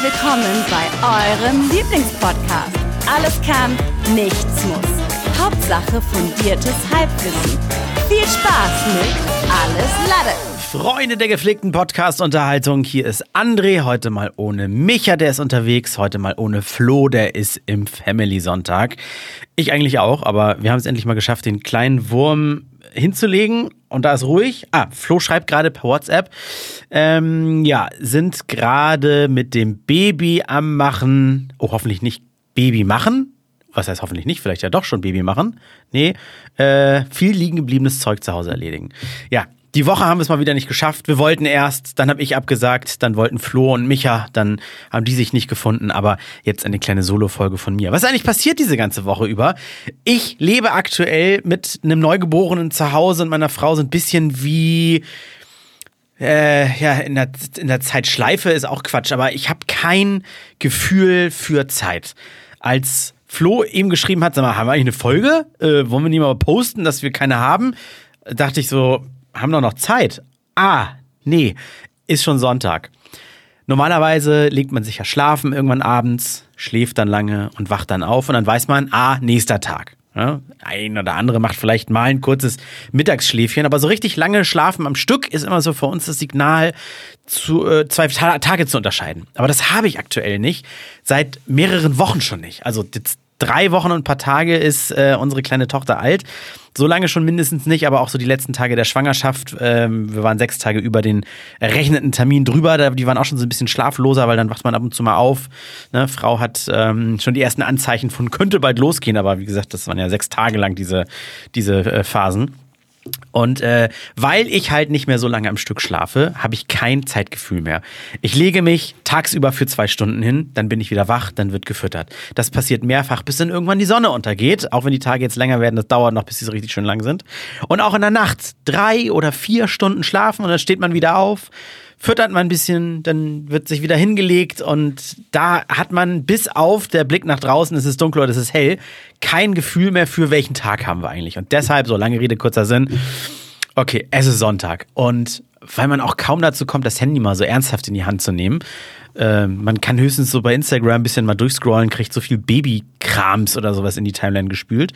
willkommen bei eurem Lieblingspodcast. Alles kann, nichts muss. Hauptsache fundiertes Halbwissen. Viel Spaß mit Alles Lade. Freunde der gepflegten Podcast-Unterhaltung, hier ist André, heute mal ohne Micha, der ist unterwegs, heute mal ohne Flo, der ist im Family-Sonntag. Ich eigentlich auch, aber wir haben es endlich mal geschafft, den kleinen Wurm hinzulegen und da ist ruhig. Ah, Flo schreibt gerade per WhatsApp. Ähm, ja, sind gerade mit dem Baby am Machen. Oh, hoffentlich nicht Baby machen. Was heißt hoffentlich nicht? Vielleicht ja doch schon Baby machen. Nee, äh, viel liegen gebliebenes Zeug zu Hause erledigen. Ja, die Woche haben wir es mal wieder nicht geschafft. Wir wollten erst, dann habe ich abgesagt, dann wollten Flo und Micha, dann haben die sich nicht gefunden, aber jetzt eine kleine Solo-Folge von mir. Was ist eigentlich passiert diese ganze Woche über? Ich lebe aktuell mit einem Neugeborenen zu Hause und meiner Frau so ein bisschen wie äh, ja, in der, in der Zeitschleife ist auch Quatsch, aber ich habe kein Gefühl für Zeit. Als Flo eben geschrieben hat, sag mal, haben wir eigentlich eine Folge? Äh, wollen wir nicht mal posten, dass wir keine haben? Dachte ich so, haben doch noch Zeit. Ah, nee, ist schon Sonntag. Normalerweise legt man sich ja schlafen irgendwann abends, schläft dann lange und wacht dann auf und dann weiß man, ah, nächster Tag. Ja, ein oder andere macht vielleicht mal ein kurzes Mittagsschläfchen, aber so richtig lange Schlafen am Stück ist immer so für uns das Signal, zu, äh, zwei Ta Tage zu unterscheiden. Aber das habe ich aktuell nicht, seit mehreren Wochen schon nicht. Also jetzt drei Wochen und ein paar Tage ist äh, unsere kleine Tochter alt. So lange schon mindestens nicht, aber auch so die letzten Tage der Schwangerschaft. Ähm, wir waren sechs Tage über den errechneten Termin drüber. Die waren auch schon so ein bisschen schlafloser, weil dann wacht man ab und zu mal auf. Ne? Frau hat ähm, schon die ersten Anzeichen von könnte bald losgehen, aber wie gesagt, das waren ja sechs Tage lang diese, diese äh, Phasen. Und äh, weil ich halt nicht mehr so lange am Stück schlafe, habe ich kein Zeitgefühl mehr. Ich lege mich tagsüber für zwei Stunden hin, dann bin ich wieder wach, dann wird gefüttert. Das passiert mehrfach, bis dann irgendwann die Sonne untergeht. Auch wenn die Tage jetzt länger werden, das dauert noch, bis sie so richtig schön lang sind. Und auch in der Nacht drei oder vier Stunden schlafen und dann steht man wieder auf füttert man ein bisschen, dann wird sich wieder hingelegt und da hat man bis auf der Blick nach draußen, es ist dunkel oder es ist hell, kein Gefühl mehr für welchen Tag haben wir eigentlich. Und deshalb, so lange Rede, kurzer Sinn, okay, es ist Sonntag und weil man auch kaum dazu kommt, das Handy mal so ernsthaft in die Hand zu nehmen. Äh, man kann höchstens so bei Instagram ein bisschen mal durchscrollen, kriegt so viel Babykrams oder sowas in die Timeline gespült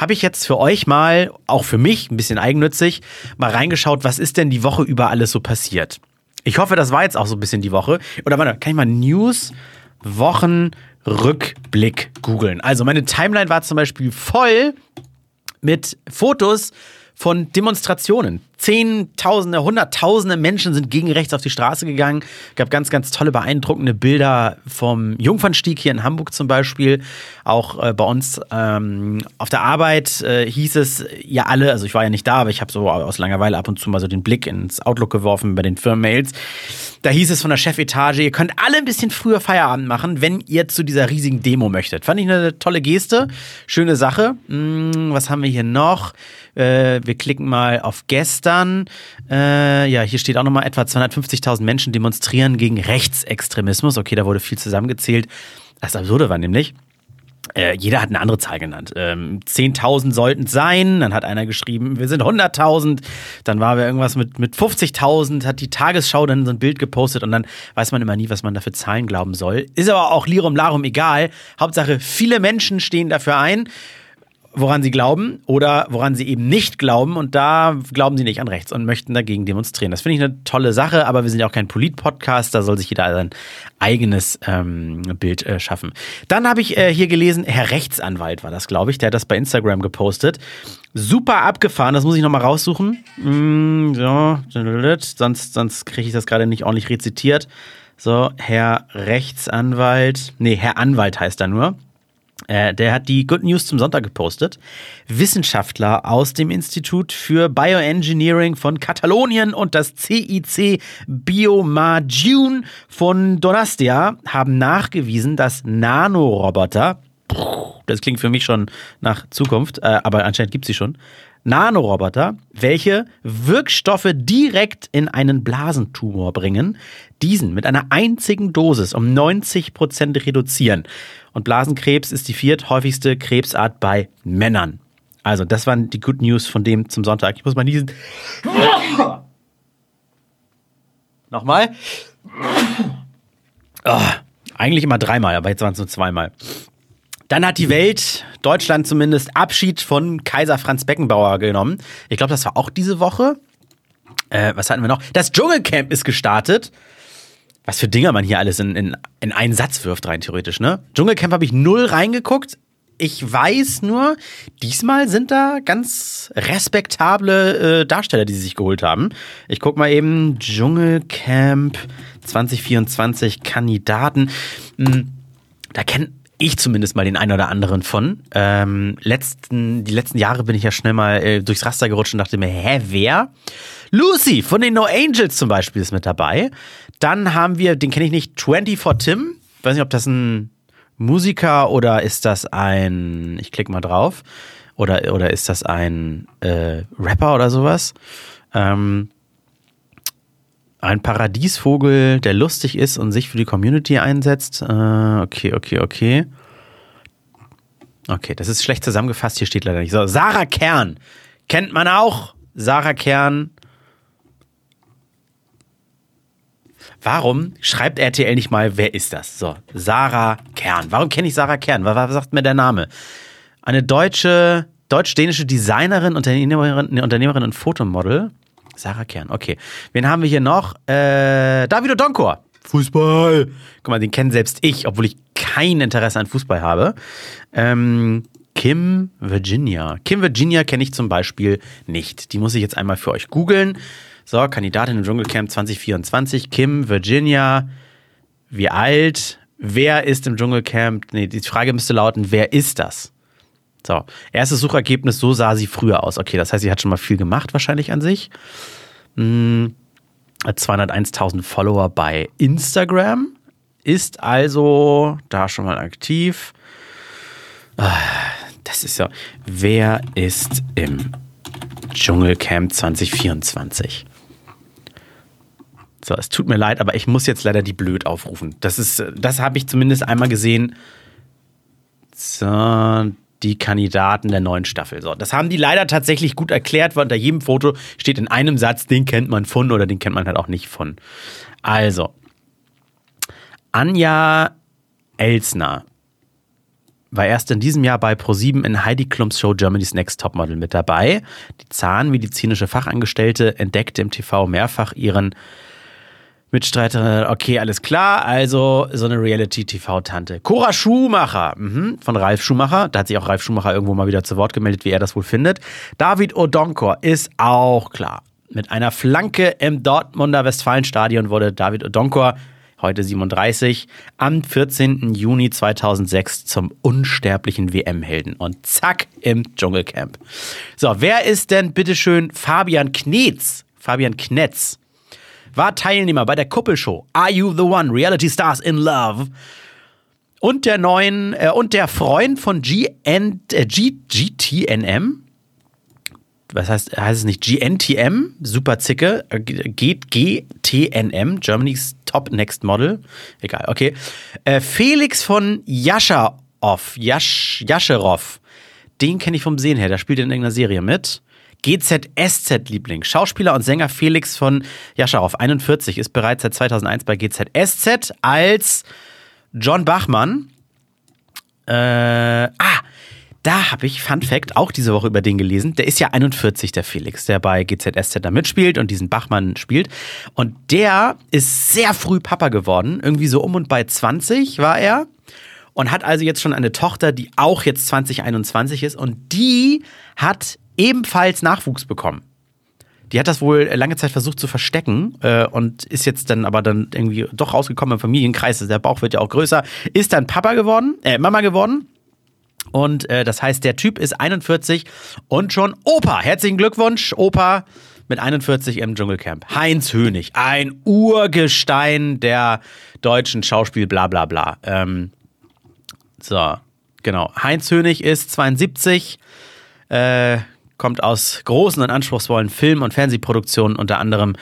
habe ich jetzt für euch mal, auch für mich, ein bisschen eigennützig, mal reingeschaut, was ist denn die Woche über alles so passiert. Ich hoffe, das war jetzt auch so ein bisschen die Woche. Oder warte, kann ich mal News, Wochen, Rückblick googeln. Also meine Timeline war zum Beispiel voll mit Fotos von Demonstrationen. Zehntausende, Hunderttausende Menschen sind gegen rechts auf die Straße gegangen. Gab ganz, ganz tolle, beeindruckende Bilder vom Jungfernstieg hier in Hamburg zum Beispiel. Auch äh, bei uns ähm, auf der Arbeit äh, hieß es ja alle, also ich war ja nicht da, aber ich habe so aus Langeweile ab und zu mal so den Blick ins Outlook geworfen bei den Firmenmails. Da hieß es von der Chefetage, ihr könnt alle ein bisschen früher Feierabend machen, wenn ihr zu dieser riesigen Demo möchtet. Fand ich eine tolle Geste, schöne Sache. Hm, was haben wir hier noch? Äh, wir klicken mal auf gestern. Äh, ja, hier steht auch nochmal, etwa 250.000 Menschen demonstrieren gegen Rechtsextremismus. Okay, da wurde viel zusammengezählt. Das Absurde war nämlich, äh, jeder hat eine andere Zahl genannt. Ähm, 10.000 sollten es sein, dann hat einer geschrieben, wir sind 100.000, dann war wir irgendwas mit, mit 50.000, hat die Tagesschau dann so ein Bild gepostet und dann weiß man immer nie, was man da für Zahlen glauben soll. Ist aber auch Lirum Larum egal. Hauptsache, viele Menschen stehen dafür ein woran sie glauben oder woran sie eben nicht glauben. Und da glauben sie nicht an rechts und möchten dagegen demonstrieren. Das finde ich eine tolle Sache, aber wir sind ja auch kein Polit-Podcast, da soll sich jeder sein eigenes ähm, Bild äh, schaffen. Dann habe ich äh, hier gelesen, Herr Rechtsanwalt war das, glaube ich, der hat das bei Instagram gepostet. Super abgefahren, das muss ich nochmal raussuchen. Mm, so, sonst, sonst kriege ich das gerade nicht ordentlich rezitiert. So, Herr Rechtsanwalt, nee, Herr Anwalt heißt er nur. Äh, der hat die Good News zum Sonntag gepostet. Wissenschaftler aus dem Institut für Bioengineering von Katalonien und das CIC Biomarjun von Donastia haben nachgewiesen, dass Nanoroboter, das klingt für mich schon nach Zukunft, äh, aber anscheinend gibt es sie schon, Nanoroboter, welche Wirkstoffe direkt in einen Blasentumor bringen, diesen mit einer einzigen Dosis um 90 Prozent reduzieren. Und Blasenkrebs ist die vierthäufigste Krebsart bei Männern. Also, das waren die Good News von dem zum Sonntag. Ich muss mal niesen. Nochmal. Oh, Eigentlich immer dreimal, aber jetzt waren es nur zweimal. Dann hat die Welt, Deutschland zumindest, Abschied von Kaiser Franz Beckenbauer genommen. Ich glaube, das war auch diese Woche. Äh, was hatten wir noch? Das Dschungelcamp ist gestartet. Was für Dinger man hier alles in, in, in einen Satz wirft, rein theoretisch, ne? Dschungelcamp habe ich null reingeguckt. Ich weiß nur, diesmal sind da ganz respektable äh, Darsteller, die sie sich geholt haben. Ich guck mal eben Dschungelcamp 2024 Kandidaten. Hm, da kennt ich zumindest mal den einen oder anderen von. Ähm, letzten, die letzten Jahre bin ich ja schnell mal äh, durchs Raster gerutscht und dachte mir, hä, wer? Lucy von den No Angels zum Beispiel ist mit dabei. Dann haben wir, den kenne ich nicht, 24 Tim. Weiß nicht, ob das ein Musiker oder ist das ein, ich klicke mal drauf, oder, oder ist das ein äh, Rapper oder sowas? Ähm, ein Paradiesvogel, der lustig ist und sich für die Community einsetzt. Äh, okay, okay, okay. Okay, das ist schlecht zusammengefasst, hier steht leider nicht. So, Sarah Kern. Kennt man auch. Sarah Kern. Warum schreibt RTL nicht mal, wer ist das? So, Sarah Kern. Warum kenne ich Sarah Kern? Was, sagt mir der Name? Eine deutsche, deutsch-dänische Designerin, Unternehmerin, Unternehmerin und Fotomodel. Sarah Kern, okay. Wen haben wir hier noch? Äh, David Odonkor. Fußball. Guck mal, den kenne selbst ich, obwohl ich kein Interesse an Fußball habe. Ähm, Kim Virginia. Kim Virginia kenne ich zum Beispiel nicht. Die muss ich jetzt einmal für euch googeln. So, Kandidatin im Dschungelcamp 2024. Kim Virginia. Wie alt? Wer ist im Dschungelcamp? Nee, die Frage müsste lauten, wer ist das? So, erstes Suchergebnis, so sah sie früher aus. Okay, das heißt, sie hat schon mal viel gemacht wahrscheinlich an sich. Hm, 201.000 Follower bei Instagram, ist also da schon mal aktiv. Ah, das ist ja, wer ist im Dschungelcamp 2024? So, es tut mir leid, aber ich muss jetzt leider die blöd aufrufen. Das ist, das habe ich zumindest einmal gesehen. So, die Kandidaten der neuen Staffel. So, das haben die leider tatsächlich gut erklärt, weil unter jedem Foto steht in einem Satz, den kennt man von oder den kennt man halt auch nicht von. Also, Anja Elsner war erst in diesem Jahr bei ProSieben in Heidi Klums Show Germany's Next Topmodel mit dabei. Die zahnmedizinische Fachangestellte entdeckte im TV mehrfach ihren Mitstreiterin, okay, alles klar. Also so eine Reality-TV-Tante. Cora Schumacher mhm, von Ralf Schumacher. Da hat sich auch Ralf Schumacher irgendwo mal wieder zu Wort gemeldet, wie er das wohl findet. David Odonkor ist auch klar. Mit einer Flanke im Dortmunder Westfalenstadion wurde David Odonkor, heute 37, am 14. Juni 2006 zum unsterblichen WM-Helden. Und zack, im Dschungelcamp. So, wer ist denn bitteschön Fabian Knetz? Fabian Knetz war Teilnehmer bei der Kuppelshow Are You the One? Reality Stars in Love. Und der neuen, äh, und der Freund von GN, äh, G, GTNM. Was heißt, heißt es nicht GNTM? Super Zicke. Äh, GTNM, Germany's Top Next Model. Egal, okay. Äh, Felix von Jascharow. Jasch. Den kenne ich vom Sehen her. Der spielt in irgendeiner Serie mit. GZSZ-Liebling. Schauspieler und Sänger Felix von Jascharow, 41, ist bereits seit 2001 bei GZSZ als John Bachmann. Äh, ah, da habe ich, Fun Fact, auch diese Woche über den gelesen. Der ist ja 41, der Felix, der bei GZSZ da mitspielt und diesen Bachmann spielt. Und der ist sehr früh Papa geworden. Irgendwie so um und bei 20 war er. Und hat also jetzt schon eine Tochter, die auch jetzt 2021 ist. Und die hat ebenfalls Nachwuchs bekommen. Die hat das wohl lange Zeit versucht zu verstecken äh, und ist jetzt dann aber dann irgendwie doch rausgekommen im Familienkreis. Der Bauch wird ja auch größer. Ist dann Papa geworden, äh, Mama geworden. Und äh, das heißt, der Typ ist 41 und schon Opa. Herzlichen Glückwunsch, Opa mit 41 im Dschungelcamp. Heinz Hönig, ein Urgestein der deutschen Schauspiel, bla bla bla. Ähm, so, genau. Heinz Hönig ist 72. Äh, kommt aus großen und anspruchsvollen Film- und Fernsehproduktionen, unter anderem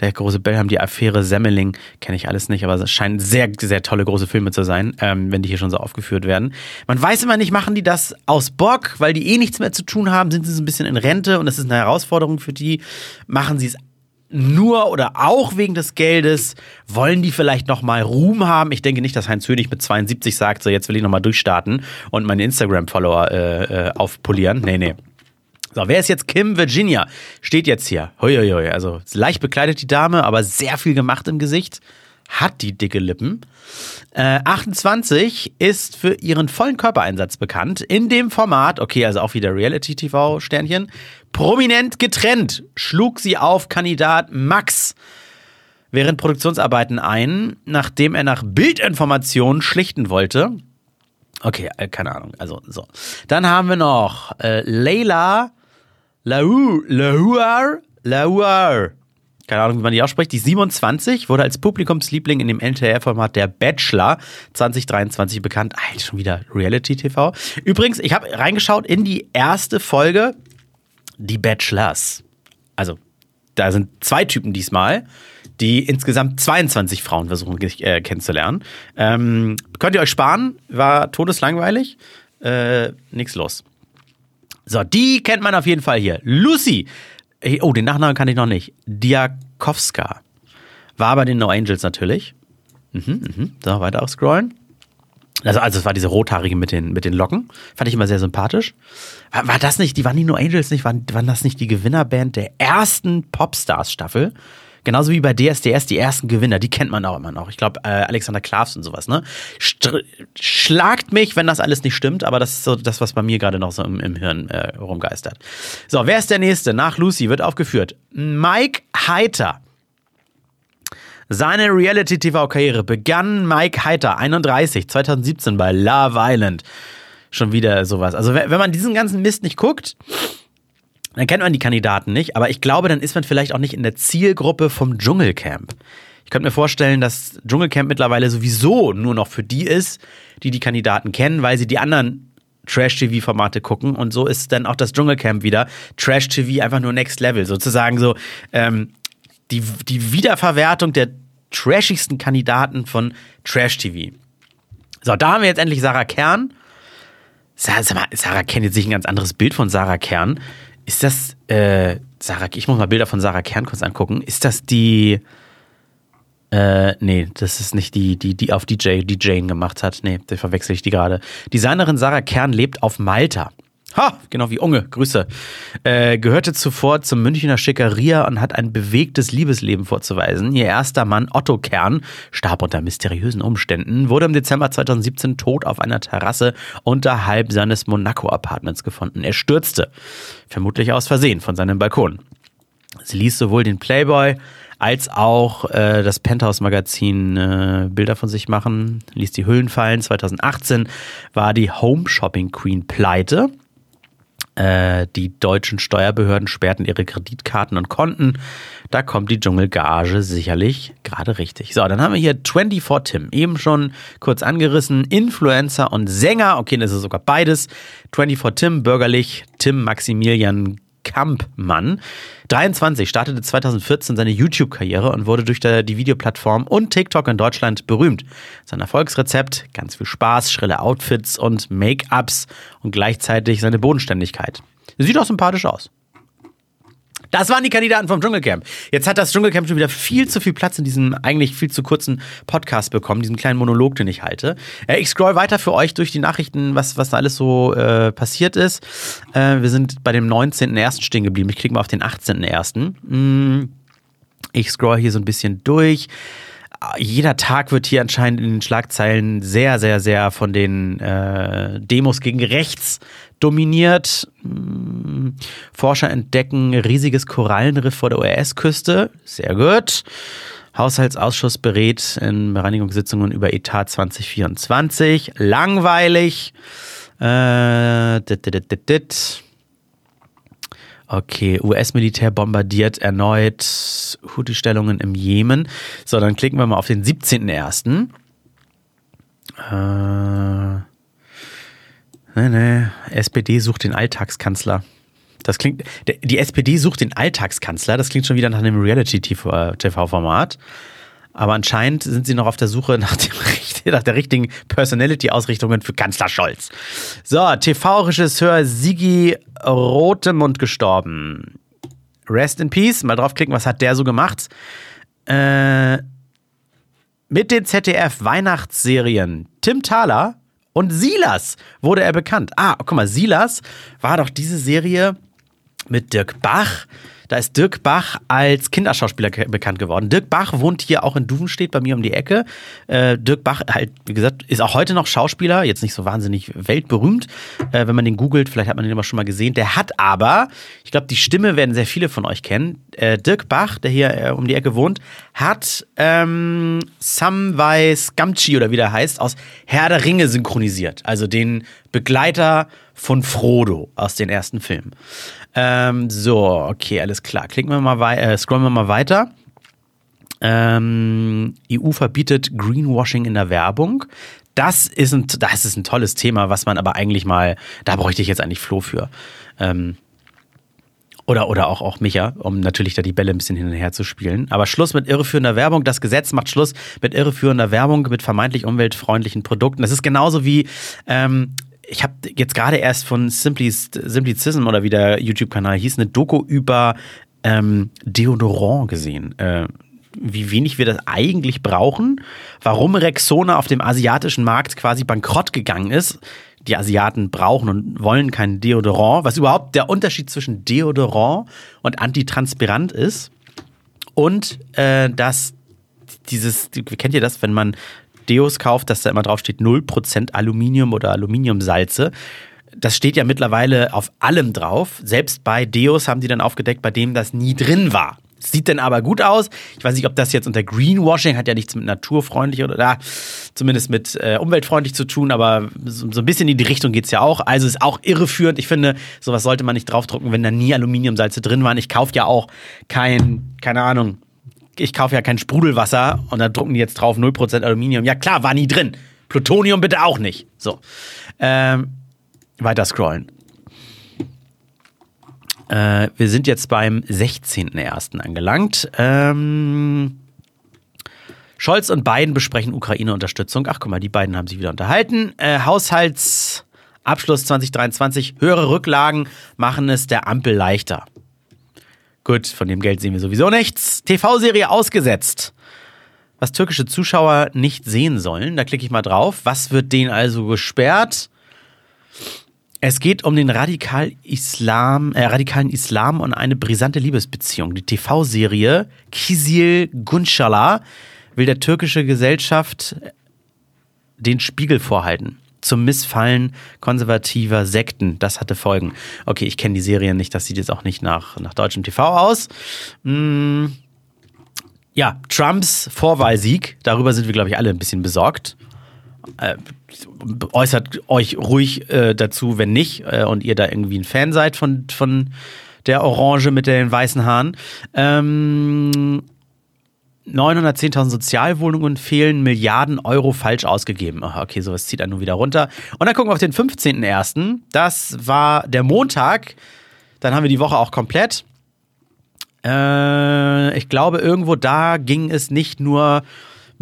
der große Bellham, die Affäre Semmeling, kenne ich alles nicht, aber es scheinen sehr, sehr tolle große Filme zu sein, ähm, wenn die hier schon so aufgeführt werden. Man weiß immer nicht, machen die das aus Bock, weil die eh nichts mehr zu tun haben, sind sie so ein bisschen in Rente und das ist eine Herausforderung für die. Machen sie es nur oder auch wegen des Geldes? Wollen die vielleicht nochmal Ruhm haben? Ich denke nicht, dass Heinz Hönig mit 72 sagt, so jetzt will ich nochmal durchstarten und meine Instagram-Follower äh, äh, aufpolieren. Nee, nee. So, wer ist jetzt Kim Virginia? Steht jetzt hier. Huiuiui. Also leicht bekleidet die Dame, aber sehr viel gemacht im Gesicht. Hat die dicke Lippen. Äh, 28 ist für ihren vollen Körpereinsatz bekannt. In dem Format, okay, also auch wieder Reality-TV-Sternchen, prominent getrennt schlug sie auf Kandidat Max während Produktionsarbeiten ein, nachdem er nach Bildinformationen schlichten wollte. Okay, äh, keine Ahnung. Also so. Dann haben wir noch äh, Leila Lau, Lauer, Lauer. Keine Ahnung, wie man die ausspricht. Die 27 wurde als Publikumsliebling in dem NTR-Format Der Bachelor 2023 bekannt. Alter, schon wieder Reality TV. Übrigens, ich habe reingeschaut in die erste Folge Die Bachelors. Also, da sind zwei Typen diesmal, die insgesamt 22 Frauen versuchen äh, kennenzulernen. Ähm, könnt ihr euch sparen? War todeslangweilig. Äh, nix los. So, die kennt man auf jeden Fall hier. Lucy. Oh, den Nachnamen kann ich noch nicht. Diakowska. War aber den No Angels natürlich. Mhm, mhm. So, weiter aufscrollen. Also, also es war diese rothaarige mit den, mit den Locken. Fand ich immer sehr sympathisch. War, war das nicht, die waren die No Angels nicht, waren, waren das nicht die Gewinnerband der ersten Popstars-Staffel? Genauso wie bei DSDS die ersten Gewinner, die kennt man auch immer noch. Ich glaube, äh, Alexander Klavs und sowas, ne? Str schlagt mich, wenn das alles nicht stimmt, aber das ist so das, was bei mir gerade noch so im, im Hirn äh, rumgeistert. So, wer ist der Nächste? Nach Lucy wird aufgeführt. Mike Heiter. Seine Reality-TV-Karriere begann Mike Heiter, 31, 2017 bei Love Island. Schon wieder sowas. Also, wenn man diesen ganzen Mist nicht guckt, dann kennt man die Kandidaten nicht, aber ich glaube, dann ist man vielleicht auch nicht in der Zielgruppe vom Dschungelcamp. Ich könnte mir vorstellen, dass Dschungelcamp mittlerweile sowieso nur noch für die ist, die die Kandidaten kennen, weil sie die anderen Trash-TV-Formate gucken und so ist dann auch das Dschungelcamp wieder Trash-TV einfach nur Next Level, sozusagen so ähm, die, die Wiederverwertung der trashigsten Kandidaten von Trash-TV. So, da haben wir jetzt endlich Sarah Kern. Sag mal, Sarah kennt jetzt sich ein ganz anderes Bild von Sarah Kern. Ist das, äh, Sarah, ich muss mal Bilder von Sarah Kern kurz angucken. Ist das die, äh, nee, das ist nicht die, die, die auf DJ, die Jane gemacht hat. Nee, da verwechsel ich die gerade. Designerin Sarah Kern lebt auf Malta. Ha, genau wie Unge, Grüße. Äh, gehörte zuvor zum Münchner Schickeria und hat ein bewegtes Liebesleben vorzuweisen. Ihr erster Mann, Otto Kern, starb unter mysteriösen Umständen, wurde im Dezember 2017 tot auf einer Terrasse unterhalb seines Monaco-Apartments gefunden. Er stürzte, vermutlich aus Versehen, von seinem Balkon. Sie ließ sowohl den Playboy als auch äh, das Penthouse-Magazin äh, Bilder von sich machen, ließ die Hüllen fallen. 2018 war die Home Shopping Queen pleite. Äh, die deutschen Steuerbehörden sperrten ihre Kreditkarten und Konten. Da kommt die Dschungelgage sicherlich gerade richtig. So, dann haben wir hier 24 Tim, eben schon kurz angerissen. Influencer und Sänger, okay, das ist sogar beides. 24 Tim, bürgerlich, Tim Maximilian Kampmann. 23 startete 2014 seine YouTube-Karriere und wurde durch die Videoplattform und TikTok in Deutschland berühmt. Sein Erfolgsrezept, ganz viel Spaß, schrille Outfits und Make-ups und gleichzeitig seine Bodenständigkeit. Sieht auch sympathisch aus. Das waren die Kandidaten vom Dschungelcamp. Jetzt hat das Dschungelcamp schon wieder viel zu viel Platz in diesem eigentlich viel zu kurzen Podcast bekommen, diesen kleinen Monolog, den ich halte. Äh, ich scroll weiter für euch durch die Nachrichten, was, was da alles so äh, passiert ist. Äh, wir sind bei dem 19.01. stehen geblieben. Ich klicke mal auf den 18.01. Hm, ich scroll hier so ein bisschen durch jeder Tag wird hier anscheinend in den Schlagzeilen sehr, sehr, sehr von den äh, Demos gegen rechts dominiert. Hm, Forscher entdecken riesiges Korallenriff vor der US-Küste. Sehr gut. Haushaltsausschuss berät in Bereinigungssitzungen über Etat 2024. Langweilig. Äh, dit, dit, dit, dit. Okay, US-Militär bombardiert erneut Houthi-Stellungen im Jemen. So, dann klicken wir mal auf den 17.01. Äh, nee, nee. SPD sucht den Alltagskanzler. Das klingt, die SPD sucht den Alltagskanzler. Das klingt schon wieder nach einem Reality-TV-Format. Aber anscheinend sind sie noch auf der Suche nach, dem, nach der richtigen Personality-Ausrichtungen für Kanzler Scholz. So, TV-Regisseur Sigi Rotemund gestorben. Rest in Peace. Mal draufklicken, was hat der so gemacht? Äh, mit den ZDF-Weihnachtsserien Tim Thaler und Silas wurde er bekannt. Ah, guck mal, Silas war doch diese Serie mit Dirk Bach. Da ist Dirk Bach als Kinderschauspieler bekannt geworden. Dirk Bach wohnt hier auch in Duvenstedt bei mir um die Ecke. Äh, Dirk Bach, halt, wie gesagt, ist auch heute noch Schauspieler, jetzt nicht so wahnsinnig weltberühmt. Äh, wenn man den googelt, vielleicht hat man den immer schon mal gesehen. Der hat aber, ich glaube, die Stimme werden sehr viele von euch kennen. Äh, Dirk Bach, der hier äh, um die Ecke wohnt, hat ähm, Samwise Gamgee oder wie der heißt, aus Herr der Ringe synchronisiert. Also den Begleiter von Frodo aus den ersten Filmen. Ähm, so, okay, alles klar. Klicken wir mal äh, scrollen wir mal weiter. Ähm, EU verbietet Greenwashing in der Werbung. Das ist, ein, das ist ein tolles Thema, was man aber eigentlich mal, da bräuchte ich jetzt eigentlich Flo für. Ähm, oder, oder auch, auch Micha, um natürlich da die Bälle ein bisschen hin und her zu spielen. Aber Schluss mit irreführender Werbung. Das Gesetz macht Schluss mit irreführender Werbung, mit vermeintlich umweltfreundlichen Produkten. Das ist genauso wie ähm, ich habe jetzt gerade erst von Simplicism oder wie der YouTube-Kanal hieß, eine Doku über ähm, Deodorant gesehen. Äh, wie wenig wir das eigentlich brauchen, warum Rexona auf dem asiatischen Markt quasi bankrott gegangen ist. Die Asiaten brauchen und wollen kein Deodorant, was überhaupt der Unterschied zwischen Deodorant und Antitranspirant ist. Und äh, dass dieses, kennt ihr das, wenn man Deos kauft, dass da immer drauf steht 0% Aluminium oder Aluminiumsalze. Das steht ja mittlerweile auf allem drauf. Selbst bei Deos haben die dann aufgedeckt, bei dem das nie drin war. Sieht dann aber gut aus. Ich weiß nicht, ob das jetzt unter Greenwashing hat ja nichts mit naturfreundlich oder da, zumindest mit äh, umweltfreundlich zu tun, aber so, so ein bisschen in die Richtung geht es ja auch. Also ist auch irreführend. Ich finde, sowas sollte man nicht draufdrucken, wenn da nie Aluminiumsalze drin waren. Ich kaufe ja auch kein, keine Ahnung, ich kaufe ja kein Sprudelwasser und dann drucken die jetzt drauf 0% Aluminium. Ja klar, war nie drin. Plutonium bitte auch nicht. So. Ähm, weiter scrollen. Äh, wir sind jetzt beim 16.01. angelangt. Ähm, Scholz und Biden besprechen Ukraine-Unterstützung. Ach, guck mal, die beiden haben sich wieder unterhalten. Äh, Haushaltsabschluss 2023. Höhere Rücklagen machen es der Ampel leichter. Gut, von dem Geld sehen wir sowieso nichts. TV-Serie ausgesetzt. Was türkische Zuschauer nicht sehen sollen. Da klicke ich mal drauf. Was wird denen also gesperrt? Es geht um den Radikal Islam, äh, radikalen Islam und eine brisante Liebesbeziehung. Die TV-Serie Kizil Gunshala will der türkische Gesellschaft den Spiegel vorhalten zum Missfallen konservativer Sekten. Das hatte Folgen. Okay, ich kenne die Serie nicht, das sieht jetzt auch nicht nach, nach deutschem TV aus. Hm. Ja, Trumps Vorwahlsieg, darüber sind wir, glaube ich, alle ein bisschen besorgt. Äh, äußert euch ruhig äh, dazu, wenn nicht, äh, und ihr da irgendwie ein Fan seid von, von der Orange mit den weißen Haaren. Ähm, 910.000 Sozialwohnungen fehlen, Milliarden Euro falsch ausgegeben. Okay, sowas zieht einen nun wieder runter. Und dann gucken wir auf den 15.01. Das war der Montag. Dann haben wir die Woche auch komplett. Äh, ich glaube, irgendwo da ging es nicht nur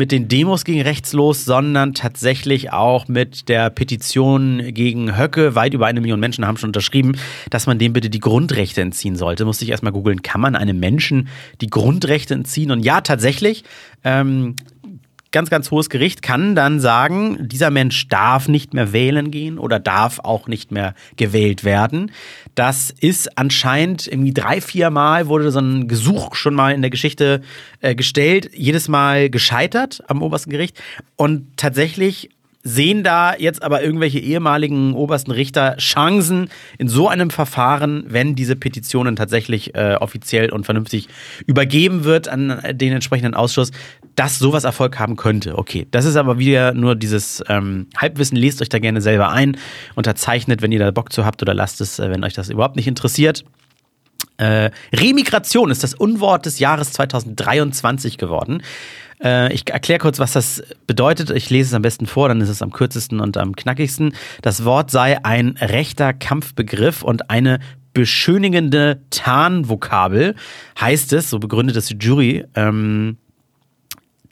mit den Demos gegen rechts los, sondern tatsächlich auch mit der Petition gegen Höcke. Weit über eine Million Menschen haben schon unterschrieben, dass man dem bitte die Grundrechte entziehen sollte. Musste ich erstmal googeln, kann man einem Menschen die Grundrechte entziehen? Und ja, tatsächlich. Ähm, ganz, ganz hohes Gericht kann dann sagen, dieser Mensch darf nicht mehr wählen gehen oder darf auch nicht mehr gewählt werden. Das ist anscheinend irgendwie drei, vier Mal wurde so ein Gesuch schon mal in der Geschichte äh, gestellt, jedes Mal gescheitert am obersten Gericht. Und tatsächlich sehen da jetzt aber irgendwelche ehemaligen obersten Richter Chancen in so einem Verfahren, wenn diese Petitionen tatsächlich äh, offiziell und vernünftig übergeben wird an den entsprechenden Ausschuss, dass sowas Erfolg haben könnte. Okay, das ist aber wieder nur dieses ähm, Halbwissen. Lest euch da gerne selber ein, unterzeichnet, wenn ihr da Bock zu habt oder lasst es, äh, wenn euch das überhaupt nicht interessiert. Äh, Remigration ist das Unwort des Jahres 2023 geworden. Äh, ich erkläre kurz, was das bedeutet. Ich lese es am besten vor, dann ist es am kürzesten und am knackigsten. Das Wort sei ein rechter Kampfbegriff und eine beschönigende Tarnvokabel, heißt es, so begründet es die Jury. Ähm,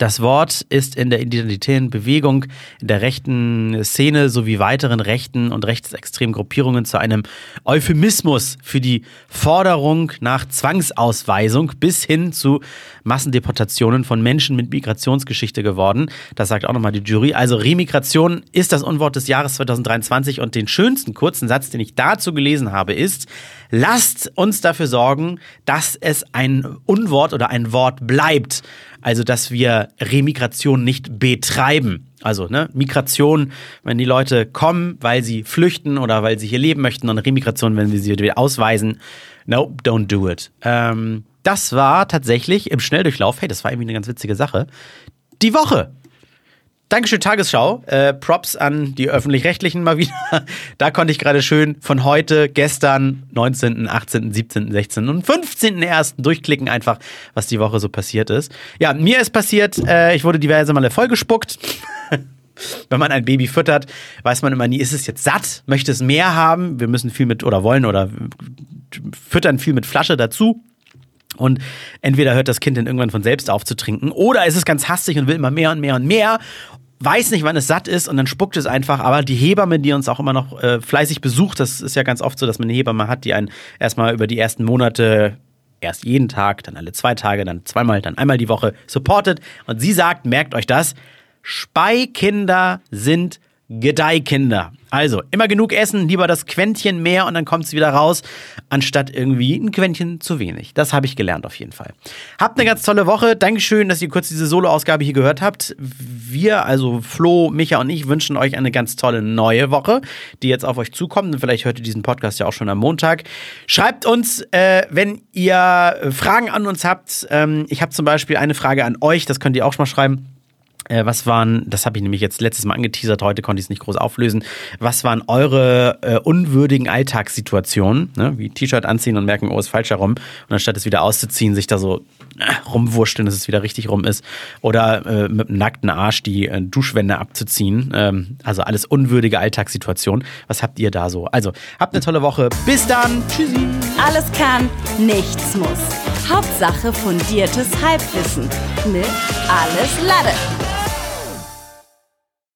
Das Wort ist in der identitären Bewegung, in der rechten Szene sowie weiteren rechten und rechtsextremen Gruppierungen zu einem Euphemismus für die Forderung nach Zwangsausweisung bis hin zu Massendeportationen von Menschen mit Migrationsgeschichte geworden. Das sagt auch nochmal die Jury. Also Remigration ist das Unwort des Jahres 2023 und den schönsten kurzen Satz, den ich dazu gelesen habe, ist, lasst uns dafür sorgen, dass es ein Unwort oder ein Wort bleibt. Also, dass wir Remigration nicht betreiben. Also, ne, Migration, wenn die Leute kommen, weil sie flüchten oder weil sie hier leben möchten, und Remigration, wenn wir sie wieder ausweisen. No, don't do it. Ähm, das war tatsächlich im Schnelldurchlauf, hey, das war irgendwie eine ganz witzige Sache. Die Woche. Dankeschön, Tagesschau. Äh, Props an die Öffentlich-Rechtlichen mal wieder. Da konnte ich gerade schön von heute, gestern, 19., 18., 17., 16. und 15.01. durchklicken, einfach, was die Woche so passiert ist. Ja, mir ist passiert, äh, ich wurde diverse Male vollgespuckt. Wenn man ein Baby füttert, weiß man immer nie, ist es jetzt satt, möchte es mehr haben. Wir müssen viel mit oder wollen oder füttern viel mit Flasche dazu. Und entweder hört das Kind dann irgendwann von selbst auf zu trinken oder ist es ganz hastig und will immer mehr und mehr und mehr weiß nicht, wann es satt ist und dann spuckt es einfach. Aber die Hebamme, die uns auch immer noch äh, fleißig besucht, das ist ja ganz oft so, dass man eine Hebamme hat, die einen erstmal über die ersten Monate erst jeden Tag, dann alle zwei Tage, dann zweimal, dann einmal die Woche supportet. Und sie sagt, merkt euch das, Speikinder sind Gedeihkinder. Also, immer genug essen, lieber das Quäntchen mehr und dann kommt es wieder raus, anstatt irgendwie ein Quäntchen zu wenig. Das habe ich gelernt auf jeden Fall. Habt eine ganz tolle Woche. Dankeschön, dass ihr kurz diese Solo-Ausgabe hier gehört habt. Wir, also Flo, Micha und ich, wünschen euch eine ganz tolle neue Woche, die jetzt auf euch zukommt. Und vielleicht hört ihr diesen Podcast ja auch schon am Montag. Schreibt uns, äh, wenn ihr Fragen an uns habt. Ähm, ich habe zum Beispiel eine Frage an euch, das könnt ihr auch schon mal schreiben. Äh, was waren, das habe ich nämlich jetzt letztes Mal angeteasert, heute konnte ich es nicht groß auflösen. Was waren eure äh, unwürdigen Alltagssituationen? Ne? Wie T-Shirt anziehen und merken, oh, ist falsch herum. Und anstatt es wieder auszuziehen, sich da so äh, rumwurschteln, dass es wieder richtig rum ist. Oder äh, mit einem nackten Arsch die äh, Duschwände abzuziehen. Ähm, also alles unwürdige Alltagssituationen. Was habt ihr da so? Also, habt eine tolle Woche. Bis dann. Tschüssi. Alles kann, nichts muss. Hauptsache fundiertes Halbwissen mit Alles Lade.